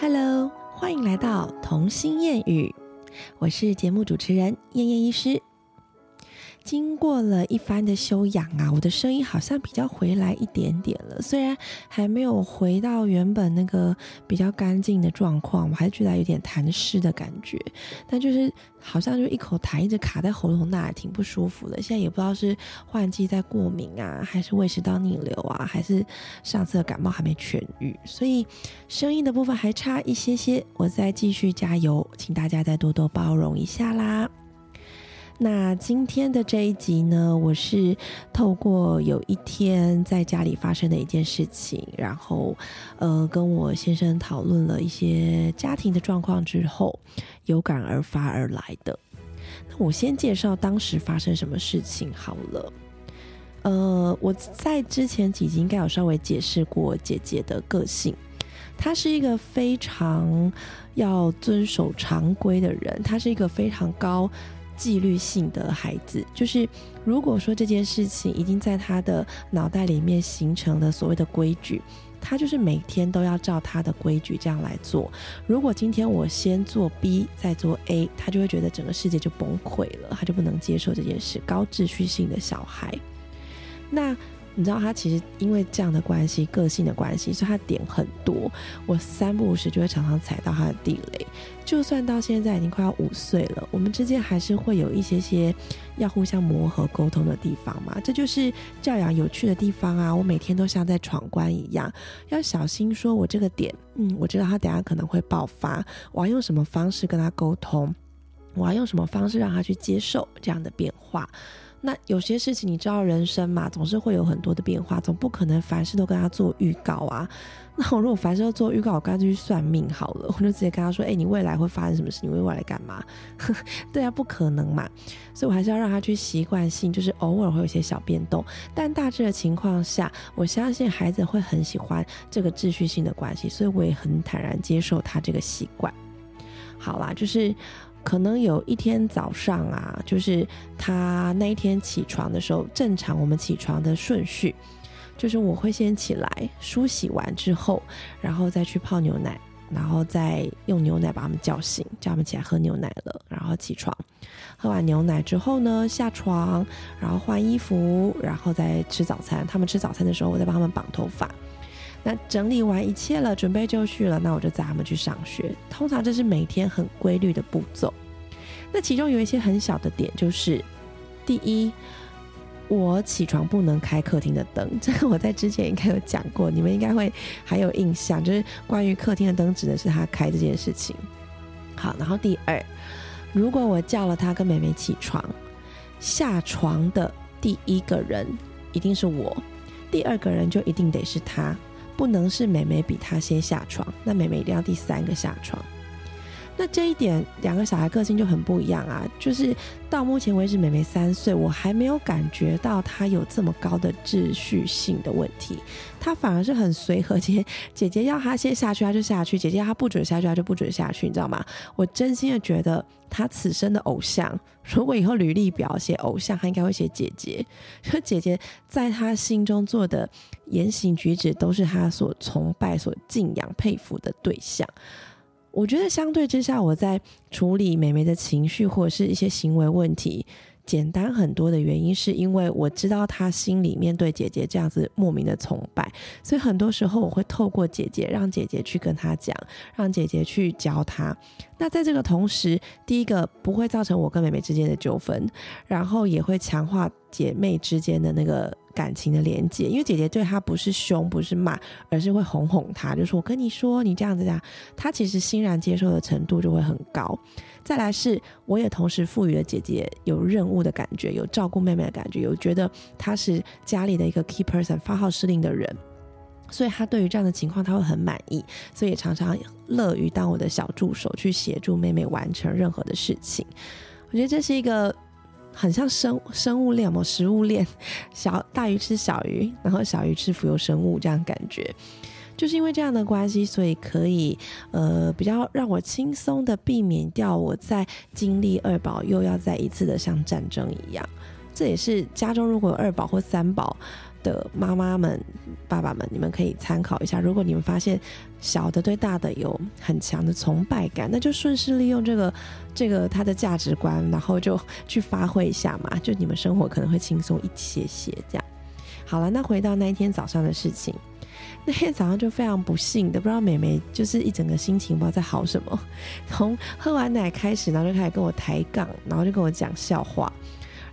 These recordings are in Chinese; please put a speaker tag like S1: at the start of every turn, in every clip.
S1: Hello，欢迎来到童心谚语，我是节目主持人燕燕医师。经过了一番的修养啊，我的声音好像比较回来一点点了。虽然还没有回到原本那个比较干净的状况，我还是觉得有点痰湿的感觉。但就是好像就一口痰一直卡在喉咙那，儿，挺不舒服的。现在也不知道是换季在过敏啊，还是胃食道逆流啊，还是上次的感冒还没痊愈，所以声音的部分还差一些些。我再继续加油，请大家再多多包容一下啦。那今天的这一集呢，我是透过有一天在家里发生的一件事情，然后呃跟我先生讨论了一些家庭的状况之后，有感而发而来的。那我先介绍当时发生什么事情好了。呃，我在之前几集应该有稍微解释过姐姐的个性，她是一个非常要遵守常规的人，她是一个非常高。纪律性的孩子，就是如果说这件事情已经在他的脑袋里面形成了所谓的规矩，他就是每天都要照他的规矩这样来做。如果今天我先做 B 再做 A，他就会觉得整个世界就崩溃了，他就不能接受这件事。高秩序性的小孩，那。你知道他其实因为这样的关系、个性的关系，所以他点很多。我三不五时就会常常踩到他的地雷。就算到现在已经快要五岁了，我们之间还是会有一些些要互相磨合、沟通的地方嘛。这就是教养有趣的地方啊！我每天都像在闯关一样，要小心说，我这个点，嗯，我知道他等下可能会爆发，我要用什么方式跟他沟通？我要用什么方式让他去接受这样的变化？那有些事情你知道，人生嘛，总是会有很多的变化，总不可能凡事都跟他做预告啊。那我如果凡事都做预告，我干脆去算命好了，我就直接跟他说：“哎，你未来会发生什么事？你未来干嘛？” 对啊，不可能嘛。所以我还是要让他去习惯性，就是偶尔会有些小变动，但大致的情况下，我相信孩子会很喜欢这个秩序性的关系，所以我也很坦然接受他这个习惯。好啦，就是。可能有一天早上啊，就是他那一天起床的时候，正常我们起床的顺序，就是我会先起来梳洗完之后，然后再去泡牛奶，然后再用牛奶把他们叫醒，叫他们起来喝牛奶了，然后起床，喝完牛奶之后呢，下床，然后换衣服，然后再吃早餐。他们吃早餐的时候，我再帮他们绑头发。那整理完一切了，准备就绪了，那我就载他们去上学。通常这是每天很规律的步骤。那其中有一些很小的点，就是第一，我起床不能开客厅的灯，这个我在之前应该有讲过，你们应该会还有印象，就是关于客厅的灯指的是他开这件事情。好，然后第二，如果我叫了他跟妹妹起床，下床的第一个人一定是我，第二个人就一定得是他。不能是美美比她先下床，那美美一定要第三个下床。那这一点，两个小孩个性就很不一样啊。就是到目前为止，美美三岁，我还没有感觉到她有这么高的秩序性的问题，她反而是很随和。姐姐姐要她先下去，她就下去；姐姐她不准下去，她就不准下去，你知道吗？我真心的觉得，她此生的偶像。如果以后履历表写偶像，她应该会写姐姐。就姐姐在她心中做的言行举止，都是她所崇拜、所敬仰、佩服的对象。我觉得相对之下，我在处理美眉的情绪或者是一些行为问题。简单很多的原因，是因为我知道她心里面对姐姐这样子莫名的崇拜，所以很多时候我会透过姐姐，让姐姐去跟她讲，让姐姐去教她。那在这个同时，第一个不会造成我跟妹妹之间的纠纷，然后也会强化姐妹之间的那个感情的连接，因为姐姐对他不是凶，不是骂，而是会哄哄他，就说我跟你说，你这样子这样，他其实欣然接受的程度就会很高。再来是，我也同时赋予了姐姐有任务的感觉，有照顾妹妹的感觉，有觉得她是家里的一个 key person 发号施令的人，所以她对于这样的情况，她会很满意，所以也常常乐于当我的小助手，去协助妹妹完成任何的事情。我觉得这是一个很像生生物链嘛，食物链，小大鱼吃小鱼，然后小鱼吃浮游生物这样感觉。就是因为这样的关系，所以可以呃比较让我轻松的避免掉我在经历二宝又要再一次的像战争一样。这也是家中如果有二宝或三宝的妈妈们、爸爸们，你们可以参考一下。如果你们发现小的对大的有很强的崇拜感，那就顺势利用这个这个他的价值观，然后就去发挥一下嘛，就你们生活可能会轻松一些些。这样好了，那回到那一天早上的事情。那天早上就非常不幸的，不知道美美就是一整个心情不知道在好什么，从喝完奶开始，然后就开始跟我抬杠，然后就跟我讲笑话，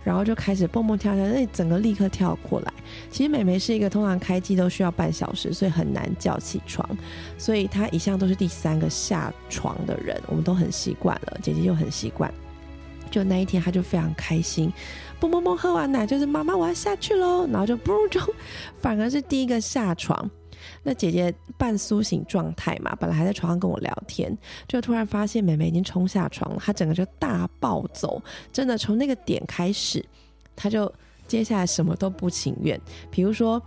S1: 然后就开始蹦蹦跳跳，那整个立刻跳过来。其实美眉是一个通常开机都需要半小时，所以很难叫起床，所以她一向都是第三个下床的人，我们都很习惯了，姐姐就很习惯。就那一天，她就非常开心。蹦蹦蹦，喝完奶就是妈妈，我要下去喽。然后就不就反而是第一个下床。那姐姐半苏醒状态嘛，本来还在床上跟我聊天，就突然发现妹妹已经冲下床了，她整个就大暴走。真的从那个点开始，她就接下来什么都不情愿。比如说，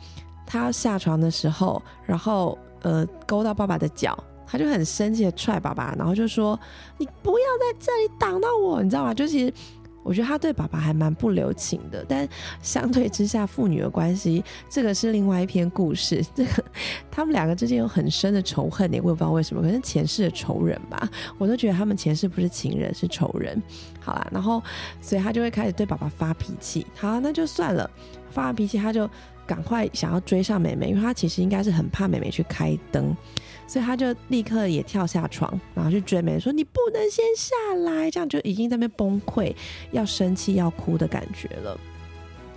S1: 她下床的时候，然后呃勾到爸爸的脚，她就很生气的踹爸爸，然后就说：“你不要在这里挡到我，你知道吗？”就其实。我觉得他对爸爸还蛮不留情的，但相对之下，父女的关系这个是另外一篇故事。这个他们两个之间有很深的仇恨，我也不知道为什么，可能前世的仇人吧。我都觉得他们前世不是情人，是仇人。好啦，然后所以他就会开始对爸爸发脾气。好，那就算了，发完脾气他就赶快想要追上妹妹，因为他其实应该是很怕妹妹去开灯。所以他就立刻也跳下床，然后去追美美说：“你不能先下来。”这样就已经在那边崩溃，要生气要哭的感觉了。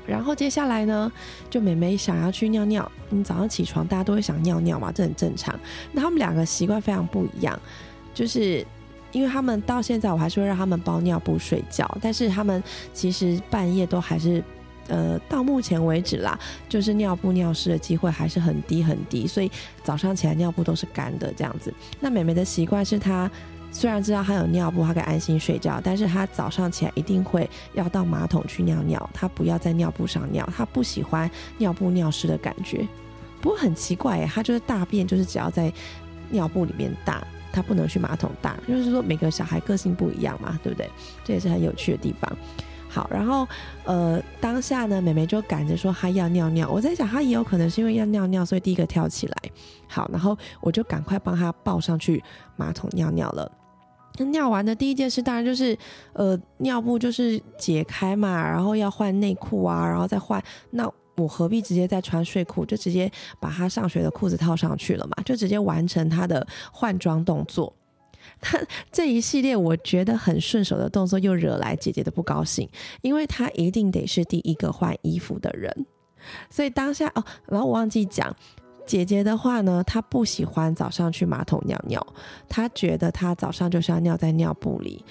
S1: 然后接下来呢，就美美想要去尿尿。你早上起床大家都会想尿尿嘛，这很正常。那他们两个习惯非常不一样，就是因为他们到现在我还是会让他们包尿布睡觉，但是他们其实半夜都还是。呃，到目前为止啦，就是尿布尿湿的机会还是很低很低，所以早上起来尿布都是干的这样子。那美美的习惯是她虽然知道她有尿布，她可以安心睡觉，但是她早上起来一定会要到马桶去尿尿，她不要在尿布上尿，她不喜欢尿布尿湿的感觉。不过很奇怪，她就是大便就是只要在尿布里面大，她不能去马桶大，就是说每个小孩个性不一样嘛，对不对？这也是很有趣的地方。好，然后，呃，当下呢，美美就赶着说她要尿尿。我在想，她也有可能是因为要尿尿，所以第一个跳起来。好，然后我就赶快帮她抱上去马桶尿尿了。尿完的第一件事，当然就是，呃，尿布就是解开嘛，然后要换内裤啊，然后再换。那我何必直接再穿睡裤，就直接把她上学的裤子套上去了嘛，就直接完成她的换装动作。他这一系列我觉得很顺手的动作，又惹来姐姐的不高兴，因为她一定得是第一个换衣服的人。所以当下哦，然后我忘记讲，姐姐的话呢，她不喜欢早上去马桶尿尿，她觉得她早上就是要尿在尿布里。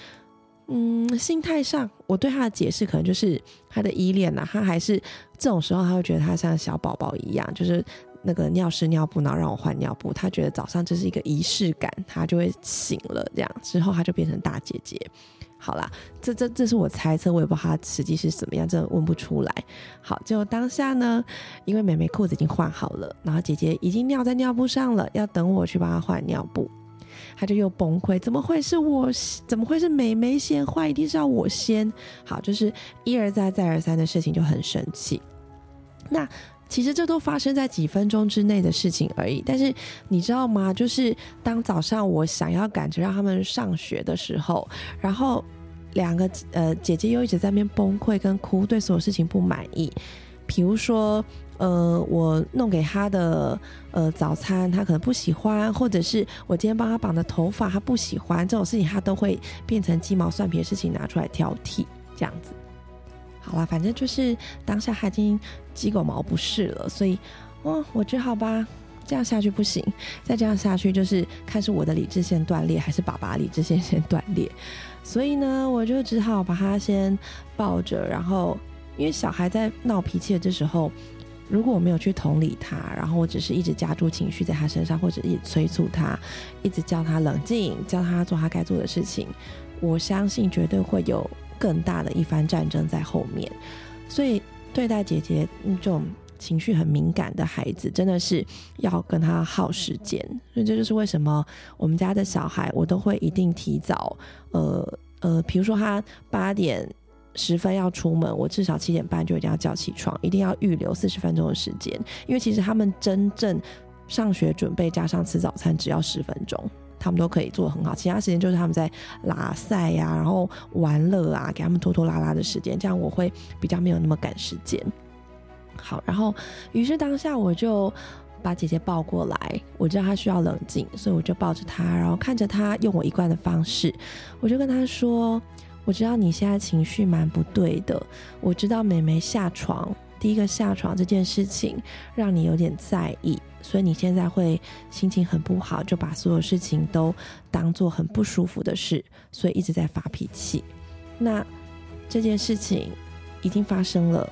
S1: 嗯，心态上，我对她的解释可能就是她的依恋呐，她还是这种时候，她会觉得她像小宝宝一样，就是。那个尿湿尿布，然后让我换尿布，他觉得早上这是一个仪式感，他就会醒了。这样之后，他就变成大姐姐。好啦，这这这是我猜测，我也不知道他实际是怎么样，真的问不出来。好，就当下呢，因为妹妹裤子已经换好了，然后姐姐已经尿在尿布上了，要等我去帮她换尿布，她就又崩溃，怎么会是我？怎么会是妹妹先换？一定是要我先。好，就是一而再再而三的事情，就很生气。那。其实这都发生在几分钟之内的事情而已，但是你知道吗？就是当早上我想要赶着让他们上学的时候，然后两个呃姐姐又一直在那边崩溃跟哭，对所有事情不满意。比如说，呃，我弄给他的呃早餐，他可能不喜欢，或者是我今天帮他绑的头发，他不喜欢，这种事情他都会变成鸡毛蒜皮的事情拿出来挑剔，这样子。好了，反正就是当下他已经鸡狗毛不是了，所以，哦，我只好吧，这样下去不行，再这样下去就是看是我的理智线断裂，还是爸爸理智线先断裂，所以呢，我就只好把他先抱着，然后因为小孩在闹脾气的这时候，如果我没有去同理他，然后我只是一直加注情绪在他身上，或者一直催促他，一直叫他冷静，叫他做他该做的事情，我相信绝对会有。更大的一番战争在后面，所以对待姐姐这种情绪很敏感的孩子，真的是要跟他耗时间。所以这就是为什么我们家的小孩，我都会一定提早，呃呃，比如说他八点十分要出门，我至少七点半就一定要叫起床，一定要预留四十分钟的时间，因为其实他们真正上学准备加上吃早餐只要十分钟，他们都可以做很好，其他时间就是他们在拉赛呀，然后玩乐啊，给他们拖拖拉拉的时间，这样我会比较没有那么赶时间。好，然后于是当下我就把姐姐抱过来，我知道她需要冷静，所以我就抱着她，然后看着她用我一贯的方式，我就跟她说。我知道你现在情绪蛮不对的。我知道美眉下床，第一个下床这件事情让你有点在意，所以你现在会心情很不好，就把所有事情都当做很不舒服的事，所以一直在发脾气。那这件事情已经发生了，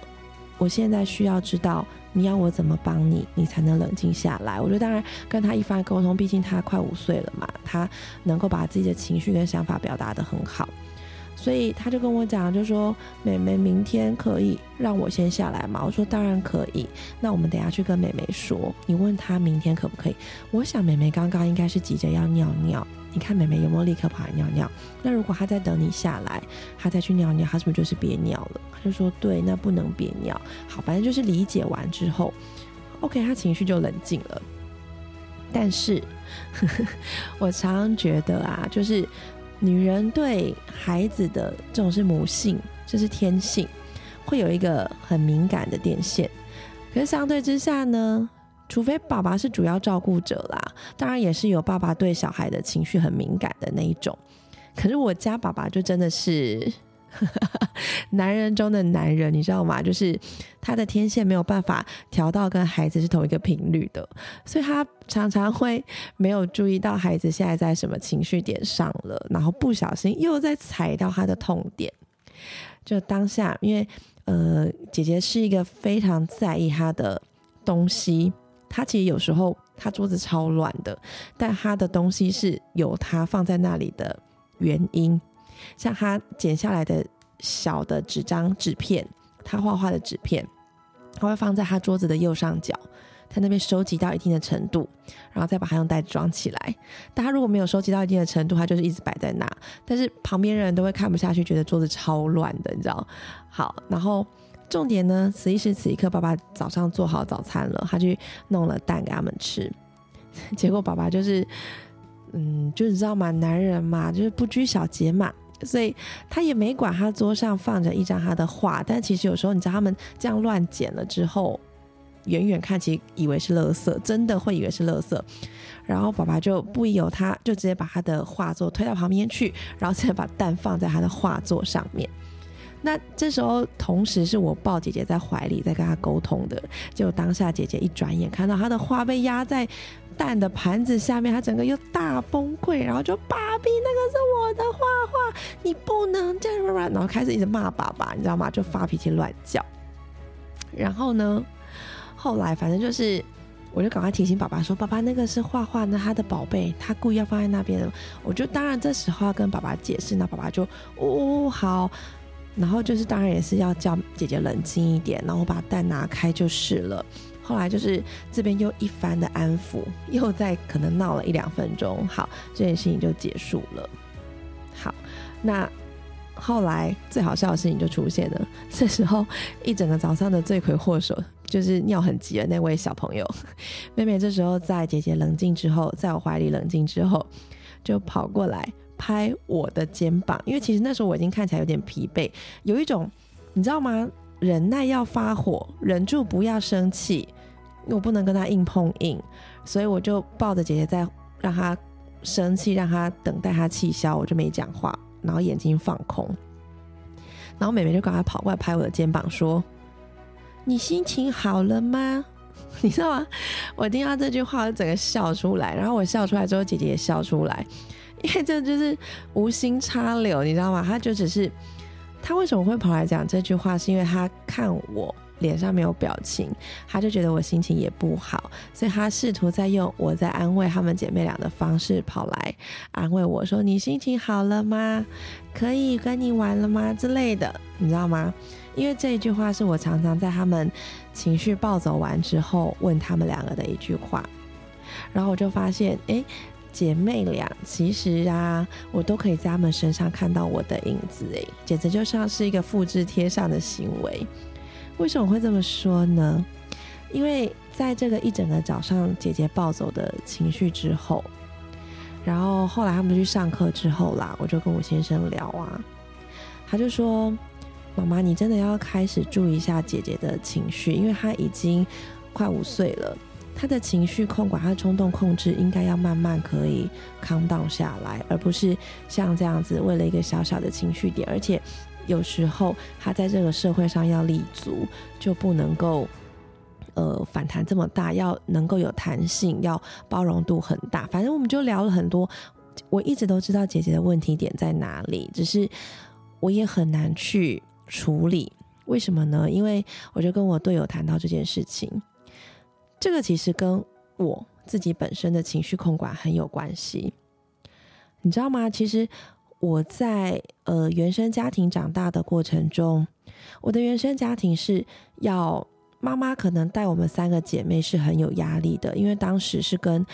S1: 我现在需要知道你要我怎么帮你，你才能冷静下来。我觉得当然跟他一番沟通，毕竟他快五岁了嘛，他能够把自己的情绪跟想法表达的很好。所以他就跟我讲，就说美美明天可以让我先下来吗？我说当然可以。那我们等下去跟美美说，你问她明天可不可以？我想美美刚刚应该是急着要尿尿，你看美美有没有立刻跑来尿尿？那如果她在等你下来，她再去尿尿，她是不是就是憋尿了？他就说对，那不能憋尿。好，反正就是理解完之后，OK，他情绪就冷静了。但是 我常常觉得啊，就是。女人对孩子的这种是母性，这是天性，会有一个很敏感的电线。可是相对之下呢，除非爸爸是主要照顾者啦，当然也是有爸爸对小孩的情绪很敏感的那一种。可是我家爸爸就真的是。男人中的男人，你知道吗？就是他的天线没有办法调到跟孩子是同一个频率的，所以他常常会没有注意到孩子现在在什么情绪点上了，然后不小心又在踩到他的痛点。就当下，因为呃，姐姐是一个非常在意他的东西，他其实有时候他桌子超乱的，但他的东西是有他放在那里的原因。像他剪下来的小的纸张纸片，他画画的纸片，他会放在他桌子的右上角，在那边收集到一定的程度，然后再把它用袋子装起来。但他如果没有收集到一定的程度，他就是一直摆在那。但是旁边人都会看不下去，觉得桌子超乱的，你知道？好，然后重点呢，此一时此一刻，爸爸早上做好早餐了，他去弄了蛋给他们吃，结果爸爸就是，嗯，就你知道吗？男人嘛，就是不拘小节嘛。所以他也没管他桌上放着一张他的画，但其实有时候你知道他们这样乱剪了之后，远远看其实以为是垃圾，真的会以为是垃圾。然后爸爸就不由他，就直接把他的画作推到旁边去，然后再把蛋放在他的画作上面。那这时候同时是我抱姐姐在怀里在跟她沟通的，就当下姐姐一转眼看到她的画被压在。蛋的盘子下面，她整个又大崩溃，然后就爸比那个是我的画画，你不能这样，然后开始一直骂爸爸，你知道吗？就发脾气乱叫。然后呢，后来反正就是，我就赶快提醒爸爸说：“爸爸那个是画画，那他的宝贝，他故意要放在那边。”我就当然这时候要跟爸爸解释，那爸爸就哦好，然后就是当然也是要叫姐姐冷静一点，然后把蛋拿开就是了。后来就是这边又一番的安抚，又在可能闹了一两分钟，好，这件事情就结束了。好，那后来最好笑的事情就出现了。这时候一整个早上的罪魁祸首就是尿很急的那位小朋友 妹妹。这时候在姐姐冷静之后，在我怀里冷静之后，就跑过来拍我的肩膀，因为其实那时候我已经看起来有点疲惫，有一种你知道吗？忍耐要发火，忍住不要生气，我不能跟他硬碰硬，所以我就抱着姐姐在让她生气，让她等待她气消，我就没讲话，然后眼睛放空，然后妹妹就赶快跑过来拍我的肩膀说：“你心情好了吗？”你知道吗？我听到这句话，我整个笑出来，然后我笑出来之后，姐姐也笑出来，因为这就是无心插柳，你知道吗？他就只是。他为什么会跑来讲这句话？是因为他看我脸上没有表情，他就觉得我心情也不好，所以他试图在用我在安慰她们姐妹俩的方式跑来安慰我说：“你心情好了吗？可以跟你玩了吗？”之类的，你知道吗？因为这一句话是我常常在他们情绪暴走完之后问他们两个的一句话，然后我就发现，哎。姐妹俩其实啊，我都可以在她们身上看到我的影子，诶，简直就像是一个复制贴上的行为。为什么会这么说呢？因为在这个一整个早上，姐姐暴走的情绪之后，然后后来他们去上课之后啦，我就跟我先生聊啊，他就说：“妈妈，你真的要开始注意一下姐姐的情绪，因为她已经快五岁了。”他的情绪控管，他的冲动控制，应该要慢慢可以 calm down 下来，而不是像这样子为了一个小小的情绪点，而且有时候他在这个社会上要立足，就不能够呃反弹这么大，要能够有弹性，要包容度很大。反正我们就聊了很多，我一直都知道姐姐的问题点在哪里，只是我也很难去处理。为什么呢？因为我就跟我队友谈到这件事情。这个其实跟我自己本身的情绪控管很有关系，你知道吗？其实我在呃原生家庭长大的过程中，我的原生家庭是要妈妈可能带我们三个姐妹是很有压力的，因为当时是跟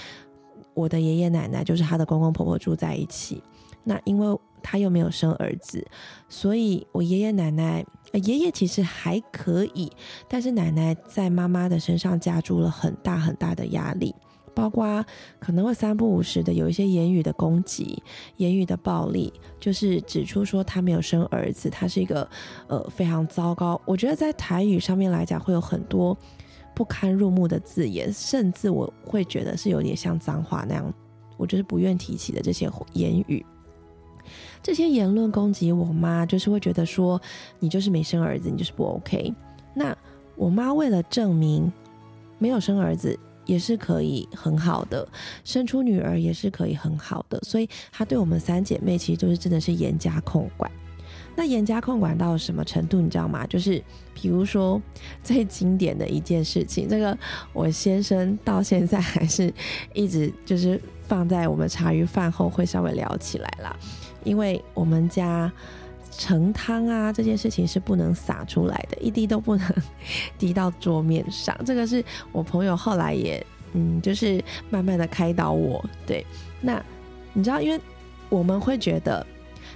S1: 我的爷爷奶奶，就是她的公公婆婆住在一起，那因为。他又没有生儿子，所以我爷爷奶奶，爷爷其实还可以，但是奶奶在妈妈的身上加注了很大很大的压力，包括可能会三不五时的有一些言语的攻击、言语的暴力，就是指出说他没有生儿子，他是一个呃非常糟糕。我觉得在台语上面来讲，会有很多不堪入目的字眼，甚至我会觉得是有点像脏话那样，我就是不愿提起的这些言语。这些言论攻击我妈，就是会觉得说你就是没生儿子，你就是不 OK。那我妈为了证明没有生儿子也是可以很好的，生出女儿也是可以很好的，所以她对我们三姐妹其实就是真的是严加控管。那严加控管到什么程度，你知道吗？就是比如说最经典的一件事情，这个我先生到现在还是一直就是放在我们茶余饭后会稍微聊起来啦。因为我们家盛汤啊这件事情是不能洒出来的，一滴都不能滴到桌面上。这个是我朋友后来也嗯，就是慢慢的开导我。对，那你知道，因为我们会觉得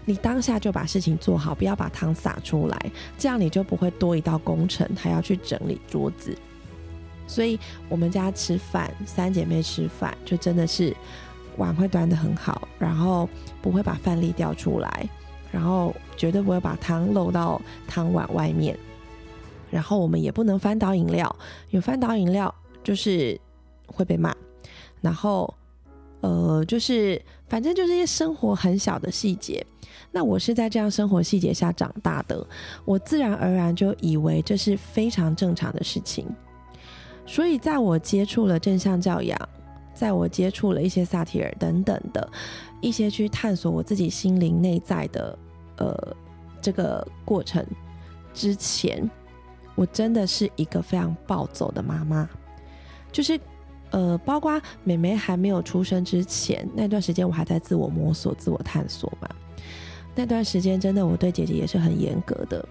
S1: 你当下就把事情做好，不要把汤洒出来，这样你就不会多一道工程，还要去整理桌子。所以我们家吃饭，三姐妹吃饭就真的是。碗会端得很好，然后不会把饭粒掉出来，然后绝对不会把汤漏到汤碗外面，然后我们也不能翻倒饮料，有翻倒饮料就是会被骂，然后呃就是反正就是一些生活很小的细节，那我是在这样生活细节下长大的，我自然而然就以为这是非常正常的事情，所以在我接触了正向教养。在我接触了一些萨提尔等等的一些去探索我自己心灵内在的呃这个过程之前，我真的是一个非常暴走的妈妈，就是呃，包括美妹还没有出生之前那段时间，我还在自我摸索、自我探索嘛。那段时间真的我对姐姐也是很严格的。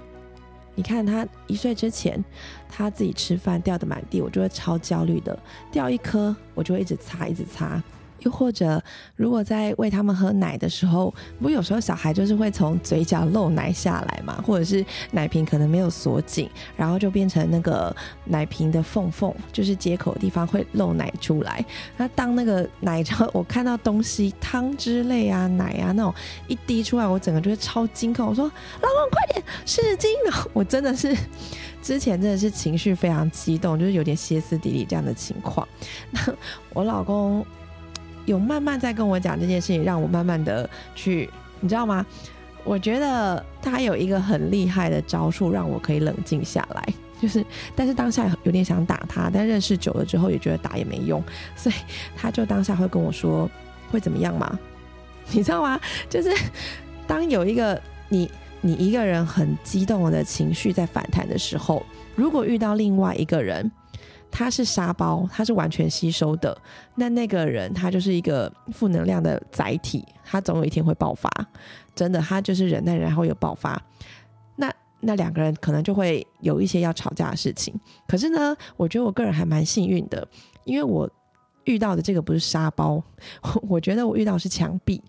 S1: 你看他一岁之前，他自己吃饭掉的满地，我就会超焦虑的。掉一颗，我就会一直擦，一直擦。又或者，如果在喂他们喝奶的时候，不有时候小孩就是会从嘴角漏奶下来嘛，或者是奶瓶可能没有锁紧，然后就变成那个奶瓶的缝缝，就是接口的地方会漏奶出来。那当那个奶茶我看到东西汤之类啊、奶啊那种一滴出来，我整个就会超惊恐。我说：“老公，快点湿巾！”我真的是 之前真的是情绪非常激动，就是有点歇斯底里这样的情况。那 我老公。有慢慢在跟我讲这件事情，让我慢慢的去，你知道吗？我觉得他有一个很厉害的招数，让我可以冷静下来。就是，但是当下有点想打他，但认识久了之后也觉得打也没用，所以他就当下会跟我说会怎么样吗？你知道吗？就是当有一个你你一个人很激动的情绪在反弹的时候，如果遇到另外一个人。他是沙包，他是完全吸收的。那那个人，他就是一个负能量的载体，他总有一天会爆发。真的，他就是忍耐，然后有爆发。那那两个人可能就会有一些要吵架的事情。可是呢，我觉得我个人还蛮幸运的，因为我遇到的这个不是沙包，我觉得我遇到是墙壁。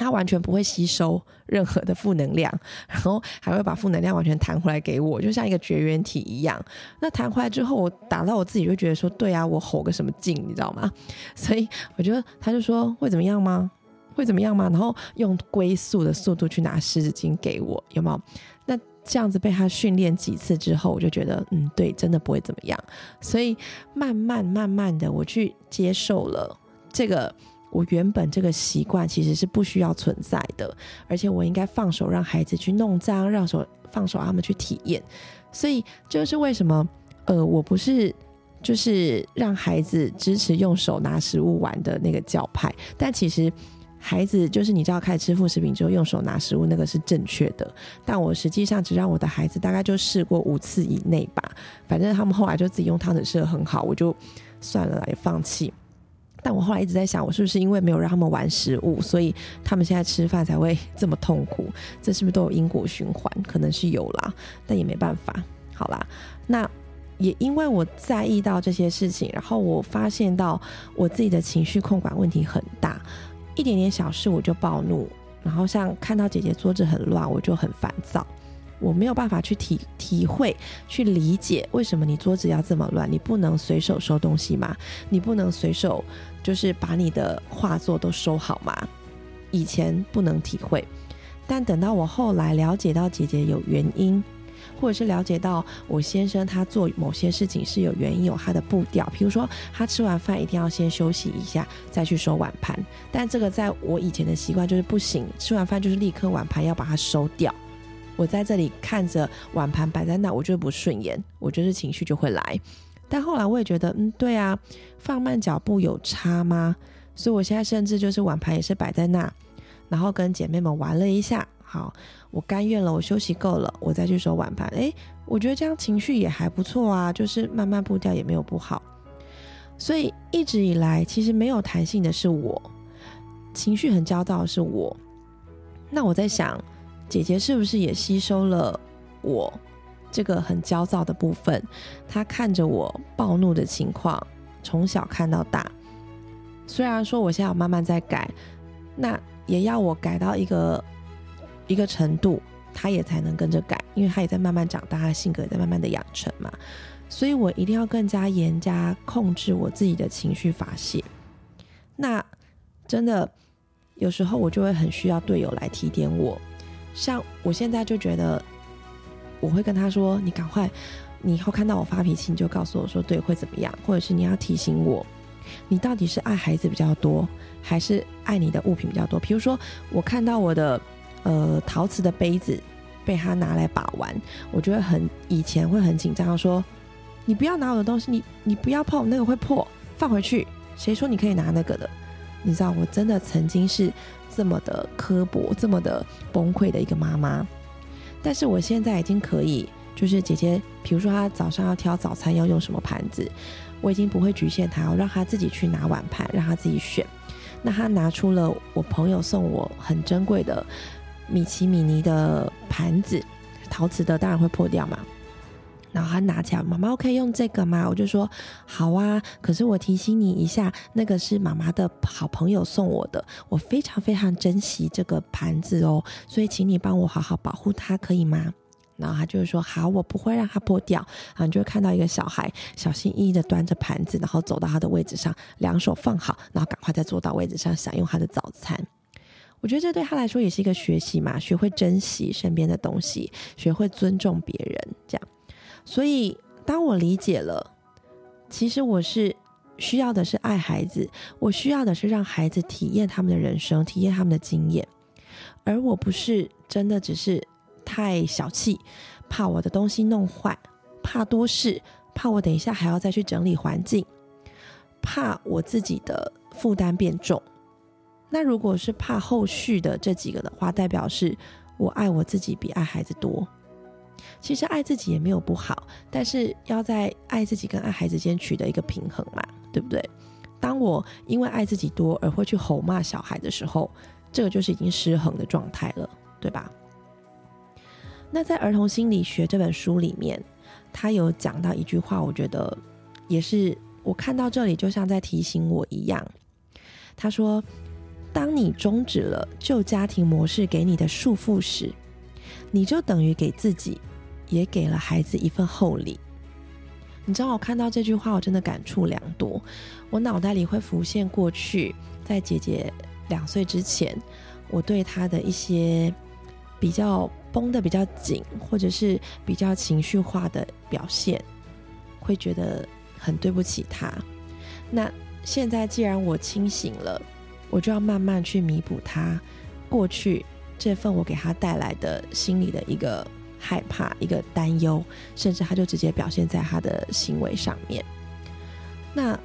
S1: 他完全不会吸收任何的负能量，然后还会把负能量完全弹回来给我，就像一个绝缘体一样。那弹回来之后，我打到我自己就觉得说，对啊，我吼个什么劲，你知道吗？所以我觉得他就说会怎么样吗？会怎么样吗？然后用龟速的速度去拿湿纸巾给我，有没有？那这样子被他训练几次之后，我就觉得，嗯，对，真的不会怎么样。所以慢慢慢慢的，我去接受了这个。我原本这个习惯其实是不需要存在的，而且我应该放手让孩子去弄脏，让手放手让他们去体验。所以这就是为什么，呃，我不是就是让孩子支持用手拿食物玩的那个教派，但其实孩子就是你知道，开始吃副食品之后用手拿食物那个是正确的。但我实际上只让我的孩子大概就试过五次以内吧，反正他们后来就自己用汤匙吃的很好，我就算了，也放弃。但我后来一直在想，我是不是因为没有让他们玩食物，所以他们现在吃饭才会这么痛苦？这是不是都有因果循环？可能是有啦，但也没办法。好啦，那也因为我在意到这些事情，然后我发现到我自己的情绪控管问题很大，一点点小事我就暴怒，然后像看到姐姐桌子很乱，我就很烦躁。我没有办法去体体会、去理解为什么你桌子要这么乱？你不能随手收东西吗？你不能随手就是把你的画作都收好吗？以前不能体会，但等到我后来了解到姐姐有原因，或者是了解到我先生他做某些事情是有原因、有他的步调，比如说他吃完饭一定要先休息一下再去收碗盘，但这个在我以前的习惯就是不行，吃完饭就是立刻碗盘要把它收掉。我在这里看着碗盘摆在那，我觉得不顺眼，我觉得情绪就会来。但后来我也觉得，嗯，对啊，放慢脚步有差吗？所以我现在甚至就是碗盘也是摆在那，然后跟姐妹们玩了一下。好，我甘愿了，我休息够了，我再去收碗盘。诶，我觉得这样情绪也还不错啊，就是慢慢步调也没有不好。所以一直以来，其实没有弹性的是我，情绪很焦躁是我。那我在想。姐姐是不是也吸收了我这个很焦躁的部分？她看着我暴怒的情况，从小看到大。虽然说我现在有慢慢在改，那也要我改到一个一个程度，她也才能跟着改，因为她也在慢慢长大，她性格也在慢慢的养成嘛。所以我一定要更加严加控制我自己的情绪发泄。那真的有时候我就会很需要队友来提点我。像我现在就觉得，我会跟他说：“你赶快，你以后看到我发脾气，你就告诉我说，对，会怎么样？或者是你要提醒我，你到底是爱孩子比较多，还是爱你的物品比较多？比如说，我看到我的呃陶瓷的杯子被他拿来把玩，我觉得很以前会很紧张，说你不要拿我的东西，你你不要碰那个会破，放回去。谁说你可以拿那个的？你知道，我真的曾经是。”这么的刻薄，这么的崩溃的一个妈妈，但是我现在已经可以，就是姐姐，比如说她早上要挑早餐要用什么盘子，我已经不会局限她，我让她自己去拿碗盘，让她自己选。那她拿出了我朋友送我很珍贵的米奇米妮的盘子，陶瓷的当然会破掉嘛。然后他拿起来，妈妈可以用这个吗？我就说好啊。可是我提醒你一下，那个是妈妈的好朋友送我的，我非常非常珍惜这个盘子哦，所以请你帮我好好保护它，可以吗？然后他就是说好，我不会让它破掉。然后你就会看到一个小孩小心翼翼的端着盘子，然后走到他的位置上，两手放好，然后赶快再坐到位置上享用他的早餐。我觉得这对他来说也是一个学习嘛，学会珍惜身边的东西，学会尊重别人，这样。所以，当我理解了，其实我是需要的是爱孩子，我需要的是让孩子体验他们的人生，体验他们的经验，而我不是真的只是太小气，怕我的东西弄坏，怕多事，怕我等一下还要再去整理环境，怕我自己的负担变重。那如果是怕后续的这几个的话，代表是我爱我自己比爱孩子多。其实爱自己也没有不好，但是要在爱自己跟爱孩子间取得一个平衡嘛，对不对？当我因为爱自己多而会去吼骂小孩的时候，这个就是已经失衡的状态了，对吧？那在《儿童心理学》这本书里面，他有讲到一句话，我觉得也是我看到这里就像在提醒我一样。他说：“当你终止了旧家庭模式给你的束缚时，你就等于给自己，也给了孩子一份厚礼。”你知道，我看到这句话，我真的感触良多。我脑袋里会浮现过去，在姐姐两岁之前，我对她的一些比较绷得比较紧，或者是比较情绪化的表现，会觉得很对不起她。那现在既然我清醒了，我就要慢慢去弥补她过去这份我给她带来的心理的一个。害怕一个担忧，甚至他就直接表现在他的行为上面。那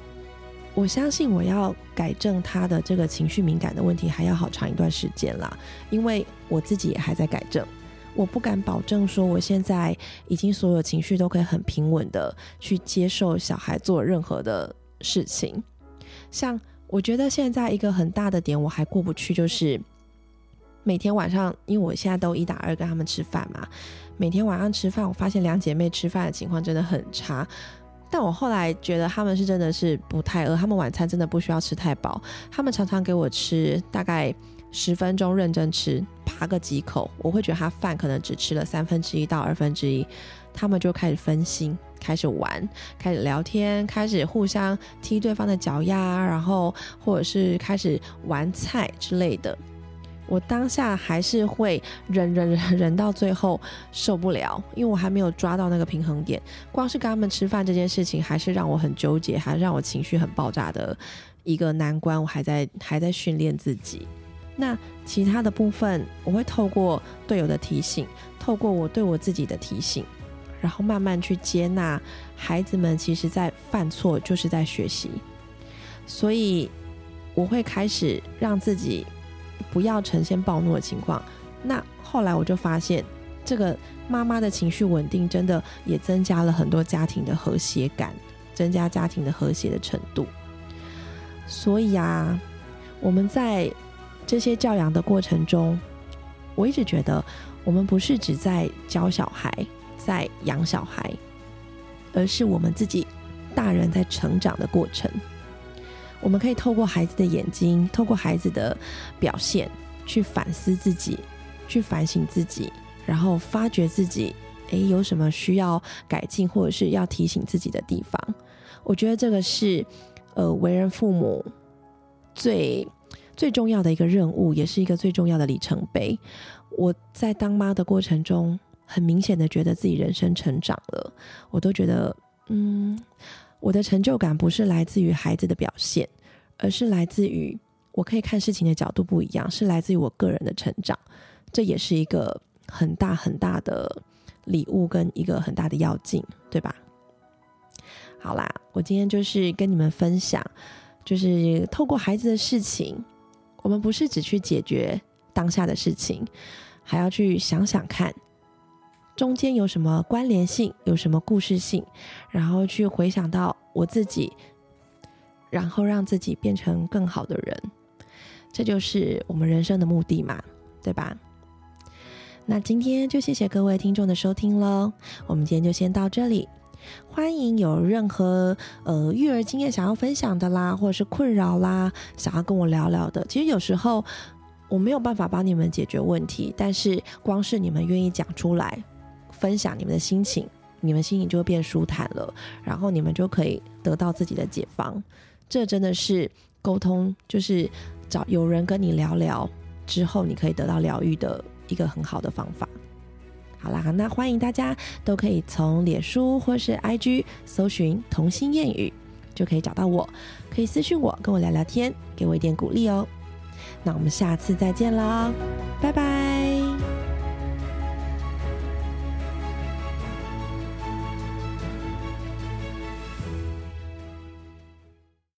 S1: 我相信我要改正他的这个情绪敏感的问题，还要好长一段时间啦。因为我自己也还在改正，我不敢保证说我现在已经所有情绪都可以很平稳的去接受小孩做任何的事情。像我觉得现在一个很大的点我还过不去，就是每天晚上，因为我现在都一打二跟他们吃饭嘛。每天晚上吃饭，我发现两姐妹吃饭的情况真的很差。但我后来觉得他们是真的是不太饿，他们晚餐真的不需要吃太饱。他们常常给我吃大概十分钟认真吃，扒个几口，我会觉得他饭可能只吃了三分之一到二分之一，他们就开始分心，开始玩，开始聊天，开始互相踢对方的脚丫，然后或者是开始玩菜之类的。我当下还是会忍忍忍忍到最后受不了，因为我还没有抓到那个平衡点。光是跟他们吃饭这件事情，还是让我很纠结，还让我情绪很爆炸的一个难关。我还在还在训练自己。那其他的部分，我会透过队友的提醒，透过我对我自己的提醒，然后慢慢去接纳孩子们。其实，在犯错就是在学习，所以我会开始让自己。不要呈现暴怒的情况。那后来我就发现，这个妈妈的情绪稳定，真的也增加了很多家庭的和谐感，增加家庭的和谐的程度。所以啊，我们在这些教养的过程中，我一直觉得，我们不是只在教小孩，在养小孩，而是我们自己大人在成长的过程。我们可以透过孩子的眼睛，透过孩子的表现，去反思自己，去反省自己，然后发掘自己，诶，有什么需要改进或者是要提醒自己的地方。我觉得这个是，呃，为人父母最最重要的一个任务，也是一个最重要的里程碑。我在当妈的过程中，很明显的觉得自己人生成长了，我都觉得，嗯。我的成就感不是来自于孩子的表现，而是来自于我可以看事情的角度不一样，是来自于我个人的成长。这也是一个很大很大的礼物跟一个很大的要劲，对吧？好啦，我今天就是跟你们分享，就是透过孩子的事情，我们不是只去解决当下的事情，还要去想想看。中间有什么关联性，有什么故事性，然后去回想到我自己，然后让自己变成更好的人，这就是我们人生的目的嘛，对吧？那今天就谢谢各位听众的收听喽，我们今天就先到这里。欢迎有任何呃育儿经验想要分享的啦，或者是困扰啦，想要跟我聊聊的，其实有时候我没有办法帮你们解决问题，但是光是你们愿意讲出来。分享你们的心情，你们心情就会变舒坦了，然后你们就可以得到自己的解放。这真的是沟通，就是找有人跟你聊聊之后，你可以得到疗愈的一个很好的方法。好啦，那欢迎大家都可以从脸书或是 IG 搜寻“童心谚语”，就可以找到我，可以私信我，跟我聊聊天，给我一点鼓励哦。那我们下次再见啦，拜拜。